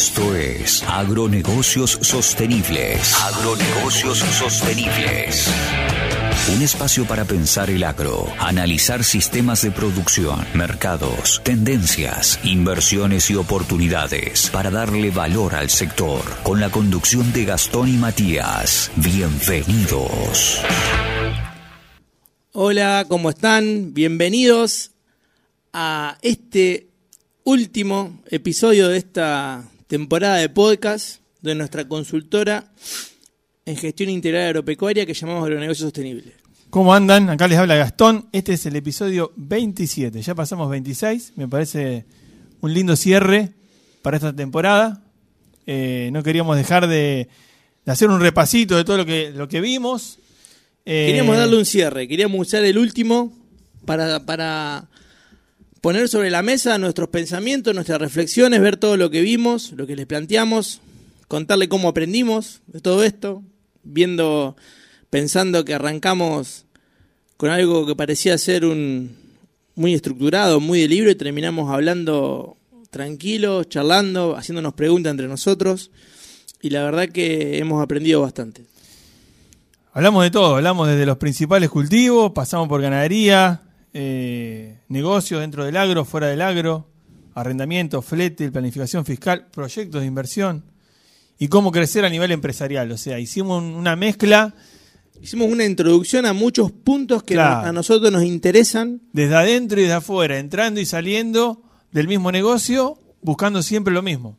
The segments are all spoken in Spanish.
Esto es Agronegocios Sostenibles. Agronegocios Sostenibles. Un espacio para pensar el agro, analizar sistemas de producción, mercados, tendencias, inversiones y oportunidades para darle valor al sector. Con la conducción de Gastón y Matías. Bienvenidos. Hola, ¿cómo están? Bienvenidos a este último episodio de esta temporada de podcast de nuestra consultora en gestión integral agropecuaria que llamamos Agronegocios Sostenibles. ¿Cómo andan? Acá les habla Gastón. Este es el episodio 27. Ya pasamos 26. Me parece un lindo cierre para esta temporada. Eh, no queríamos dejar de, de hacer un repasito de todo lo que, lo que vimos. Eh, queríamos darle un cierre. Queríamos usar el último para, para poner sobre la mesa nuestros pensamientos, nuestras reflexiones, ver todo lo que vimos, lo que les planteamos, contarle cómo aprendimos de todo esto, viendo, pensando que arrancamos con algo que parecía ser un muy estructurado, muy de libro y terminamos hablando tranquilos, charlando, haciéndonos preguntas entre nosotros y la verdad que hemos aprendido bastante. Hablamos de todo, hablamos desde los principales cultivos, pasamos por ganadería, eh, negocios dentro del agro, fuera del agro, arrendamiento, flete, planificación fiscal, proyectos de inversión y cómo crecer a nivel empresarial. O sea, hicimos una mezcla. Hicimos una introducción a muchos puntos que a nosotros nos interesan. Desde adentro y desde afuera, entrando y saliendo del mismo negocio, buscando siempre lo mismo.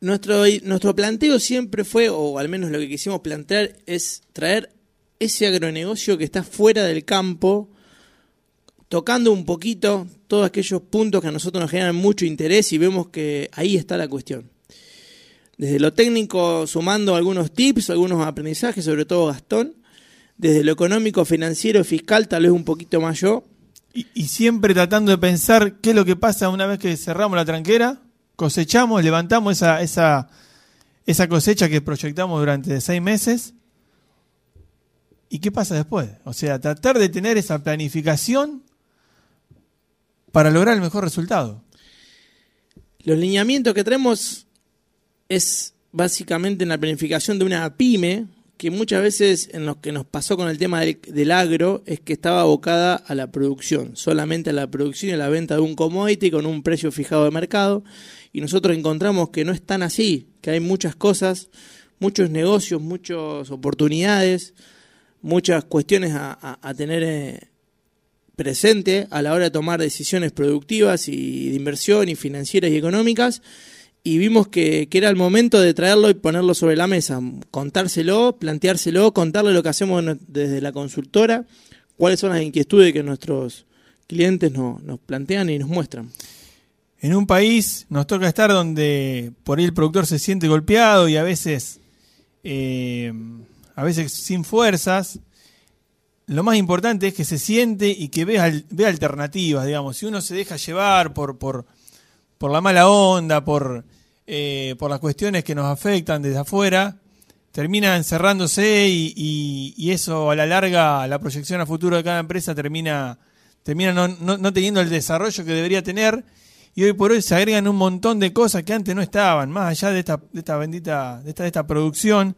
Nuestro, nuestro planteo siempre fue, o al menos lo que quisimos plantear, es traer ese agronegocio que está fuera del campo, tocando un poquito todos aquellos puntos que a nosotros nos generan mucho interés y vemos que ahí está la cuestión. Desde lo técnico, sumando algunos tips, algunos aprendizajes, sobre todo Gastón. Desde lo económico, financiero, fiscal, tal vez un poquito más yo. Y, siempre tratando de pensar qué es lo que pasa una vez que cerramos la tranquera, cosechamos, levantamos esa, esa, esa cosecha que proyectamos durante seis meses. ¿Y qué pasa después? O sea, tratar de tener esa planificación para lograr el mejor resultado. Los lineamientos que tenemos es básicamente en la planificación de una pyme, que muchas veces en lo que nos pasó con el tema del, agro es que estaba abocada a la producción, solamente a la producción y a la venta de un commodity con un precio fijado de mercado. Y nosotros encontramos que no es tan así, que hay muchas cosas, muchos negocios, muchas oportunidades, muchas cuestiones a, tener eh, presente a la hora de tomar decisiones productivas y de inversión y financieras y económicas y vimos que, era el momento de traerlo y ponerlo sobre la mesa, contárselo, planteárselo, contarle lo que hacemos desde la consultora, cuáles son las inquietudes que nuestros clientes nos plantean y nos muestran. En un país nos toca estar donde por ahí el productor se siente golpeado y a veces, eh, a veces sin fuerzas, lo más importante es que se siente y que vea, vea alternativas, digamos. Si uno se deja llevar por, por, por la mala onda, por, eh, por las cuestiones que nos afectan desde afuera, termina encerrándose y, y, eso a la larga, la proyección a futuro de cada empresa termina, termina no, no, teniendo el desarrollo que debería tener. Y hoy por hoy se agregan un montón de cosas que antes no estaban, más allá de esta, de esta bendita, de esta, de esta producción.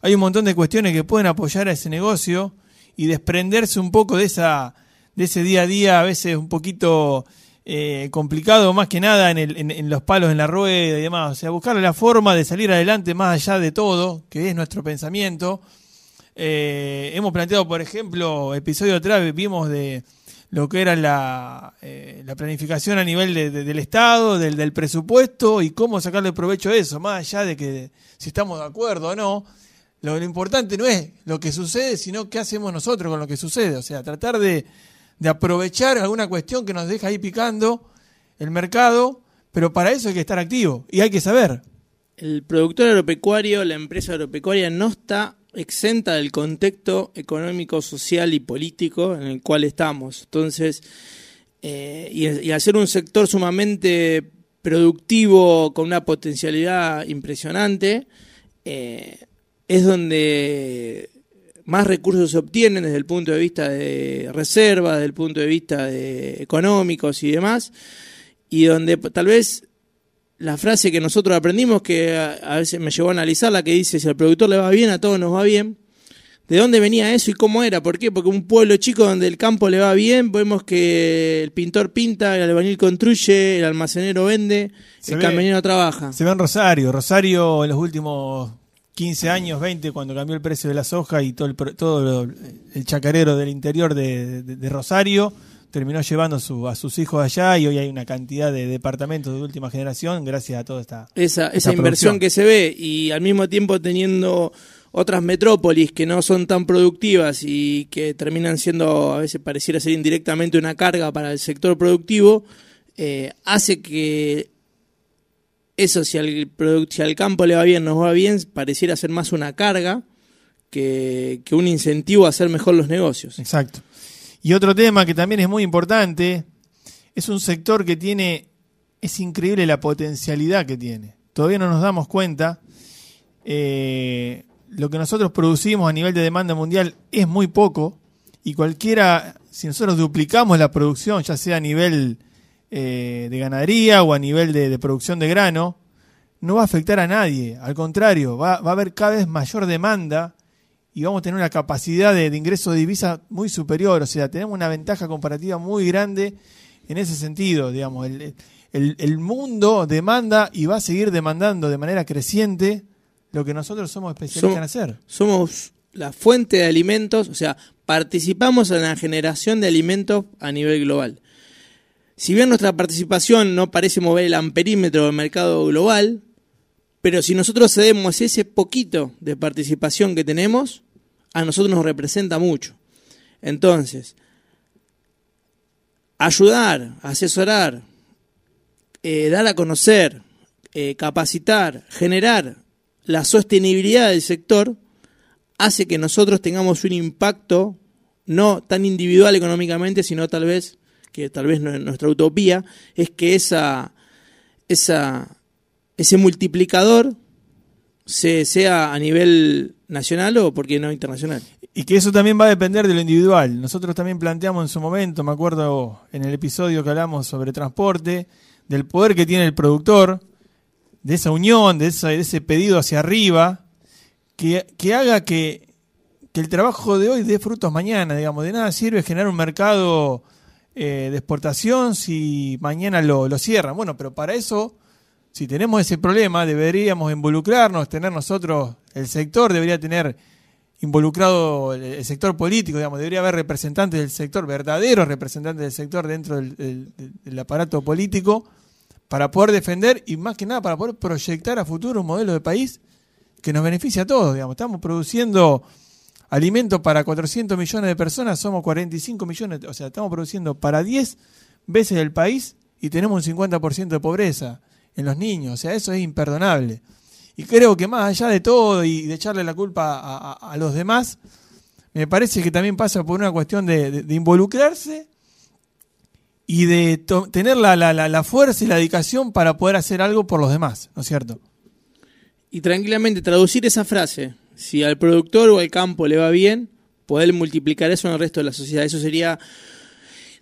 Hay un montón de cuestiones que pueden apoyar a ese negocio y desprenderse un poco de esa de ese día a día a veces un poquito eh, complicado más que nada en, el, en, los palos en la rueda y demás. O sea, buscar la forma de salir adelante más allá de todo, que es nuestro pensamiento. Eh, hemos planteado, por ejemplo, episodio atrás vimos de lo que era la, eh, la planificación a nivel del Estado, del, del presupuesto y cómo sacarle provecho a eso, más allá de que si estamos de acuerdo o no lo, importante no es lo que sucede, sino qué hacemos nosotros con lo que sucede. O sea, tratar de, aprovechar alguna cuestión que nos deja ahí picando el mercado, pero para eso hay que estar activo y hay que saber. El productor agropecuario, la empresa agropecuaria no está exenta del contexto económico, social y político en el cual estamos. Entonces, eh, y, y al ser un sector sumamente productivo, con una potencialidad impresionante, eh, es donde más recursos se obtienen desde el punto de vista de reserva, desde el punto de vista de económicos y demás, y donde tal vez la frase que nosotros aprendimos, que a, veces me llevó a analizar, la que dice, si al productor le va bien, a todos nos va bien. ¿De dónde venía eso y cómo era? ¿Por qué? Porque un pueblo chico donde el campo le va bien, vemos que el pintor pinta, el albañil construye, el almacenero vende, Se el ve- camionero trabaja. Se ve en Rosario. Rosario en los últimos 15 años, 20, cuando cambió el precio de la soja y todo el, todo lo- el chacarero del interior de, de- de Rosario, terminó llevando su- a sus hijos allá y hoy hay una cantidad de departamentos de última generación gracias a toda esta... esa, esa esa inversión que se ve y al mismo tiempo teniendo otras metrópolis que no son tan productivas y que terminan siendo, a veces pareciera ser indirectamente una carga para el sector productivo, eh, hace que eso, si al, si al campo le va bien, nos va bien, pareciera ser más una carga que, que un incentivo a hacer mejor los negocios. Exacto. Y otro tema que también es muy importante, es un sector que tiene, es increíble la potencialidad que tiene. Todavía no nos damos cuenta. eh, lo que nosotros producimos a nivel de demanda mundial es muy poco y cualquiera, si nosotros duplicamos la producción, ya sea a nivel eh, de ganadería o a nivel de, de producción de grano, no va a afectar a nadie. Al contrario, va, va a haber cada vez mayor demanda y vamos a tener una capacidad de, de ingreso de divisa muy superior. O sea, tenemos una ventaja comparativa muy grande en ese sentido. Digamos, el, el- el mundo demanda y va a seguir demandando de manera creciente lo que nosotros somos especialistas Som- en hacer. Somos la fuente de alimentos, o sea, participamos en la generación de alimentos a nivel global. Si bien nuestra participación no parece mover el amperímetro del mercado global, pero si nosotros cedemos ese poquito de participación que tenemos, a nosotros nos representa mucho. Entonces, ayudar, asesorar, eh, dar a conocer, eh, capacitar, generar la sostenibilidad del sector hace que nosotros tengamos un impacto no tan individual económicamente, sino tal vez, que tal vez no es nuestra utopía, es que esa, esa, ese multiplicador se, sea a nivel nacional o, por qué no, internacional. Y que eso también va a depender de lo individual. Nosotros también planteamos en su momento, me acuerdo en el episodio que hablamos sobre transporte, del poder que tiene el productor, de esa unión, de, esa- de ese pedido hacia arriba, que, que haga que, que el trabajo de hoy dé frutos mañana. Digamos, de nada sirve generar un mercado eh, de exportación si mañana lo, cierran. Bueno, pero para eso, si tenemos ese problema, deberíamos involucrarnos, tener nosotros, el sector debería tener involucrado el, sector político, digamos, debería haber representantes del sector, verdaderos representantes del sector dentro del- del aparato político, para poder defender y más que nada para poder proyectar a futuro un modelo de país que nos beneficie a todos, digamos. Estamos produciendo alimentos para 400 millones de personas, somos 45 millones, o sea, estamos produciendo para 10 veces el país y tenemos un 50% de pobreza en los niños, o sea, eso es imperdonable. Y creo que más allá de todo y de echarle la culpa a, los demás, me parece que también pasa por una cuestión de, involucrarse y de tener la fuerza y la dedicación para poder hacer algo por los demás, ¿no es cierto? Y tranquilamente traducir esa frase, si al productor o al campo le va bien, poder multiplicar eso en el resto de la sociedad. Eso sería,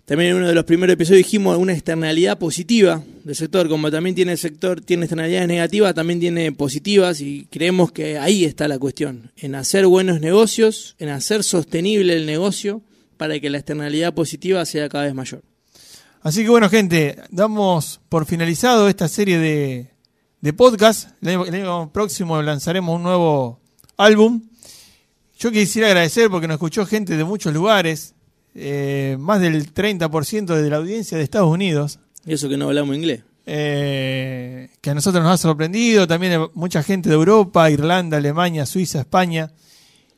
también en uno de los primeros episodios dijimos, una externalidad positiva del sector, como también tiene el sector, tiene externalidades negativas, también tiene positivas y creemos que ahí está la cuestión, en hacer buenos negocios, en hacer sostenible el negocio para que la externalidad positiva sea cada vez mayor. Así que bueno, gente, damos por finalizado esta serie de, de podcast. El próximo lanzaremos un nuevo álbum. Yo quisiera agradecer porque nos escuchó gente de muchos lugares, eh, más del 30% de la audiencia de Estados Unidos, Y eso que no hablamos inglés. eh, que a nosotros nos ha sorprendido. También mucha gente de Europa, Irlanda, Alemania, Suiza, España.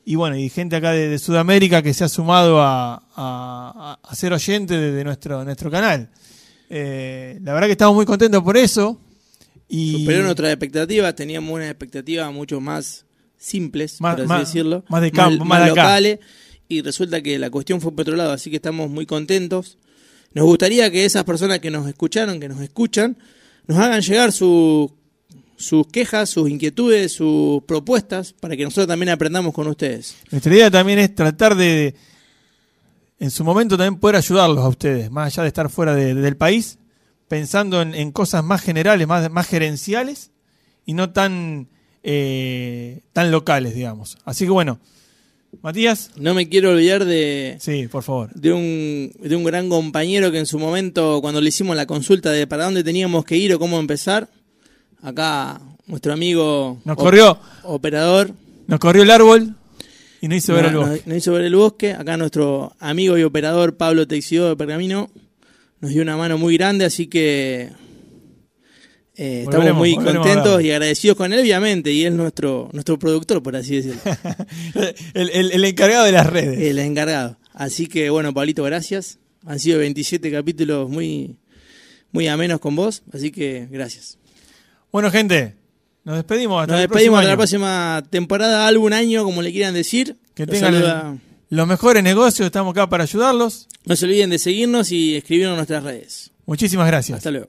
Y bueno, y gente acá de, de Sudamérica que se ha sumado a, a- a ser oyente de, de nuestro, nuestro canal. Eh, la verdad que estamos muy contentos por eso. Y Superó nuestras expectativas, teníamos unas expectativas mucho más simples, Más- por así más- decirlo, más de campo, más de acá. locales, y resulta que la cuestión fue por otro lado, así que estamos muy contentos. Nos gustaría que esas personas que nos escucharon, que nos escuchan, nos hagan llegar su- sus quejas, sus inquietudes, sus propuestas, para que nosotros también aprendamos con ustedes. nuestra idea también es tratar de, en su momento, también poder ayudarlos a ustedes, más allá de estar fuera de- del país, pensando en, en cosas más generales, más, más gerenciales y no tan, eh, tan locales, digamos. Así que bueno, Matías. No me quiero olvidar de, Sí, por favor. de, un, de un gran compañero que en su momento, cuando le hicimos la consulta de para dónde teníamos que ir o cómo empezar, acá nuestro amigo Nos op- corrió, operador nos corrió el árbol y no hizo ver el no- bosque. nos- nos hizo ver el bosque. Acá nuestro amigo y operador Pablo Teixidó de Pergamino nos dio una mano muy grande, así que eh, estamos muy contentos y agradecidos con él, obviamente, y es nuestro, nuestro productor, por así decirlo, el, el- el encargado de las redes. el encargado. Así que bueno, Pablito, gracias. Han sido 27 capítulos muy, muy amenos con vos, así que gracias. Bueno, gente, nos despedimos. Hasta Nos el despedimos hasta la próxima temporada, algún año, como le quieran decir. Que Los tengan saluda- los mejores negocios, estamos acá para ayudarlos. No se olviden de seguirnos y escribirnos en nuestras redes. Muchísimas gracias. Hasta luego.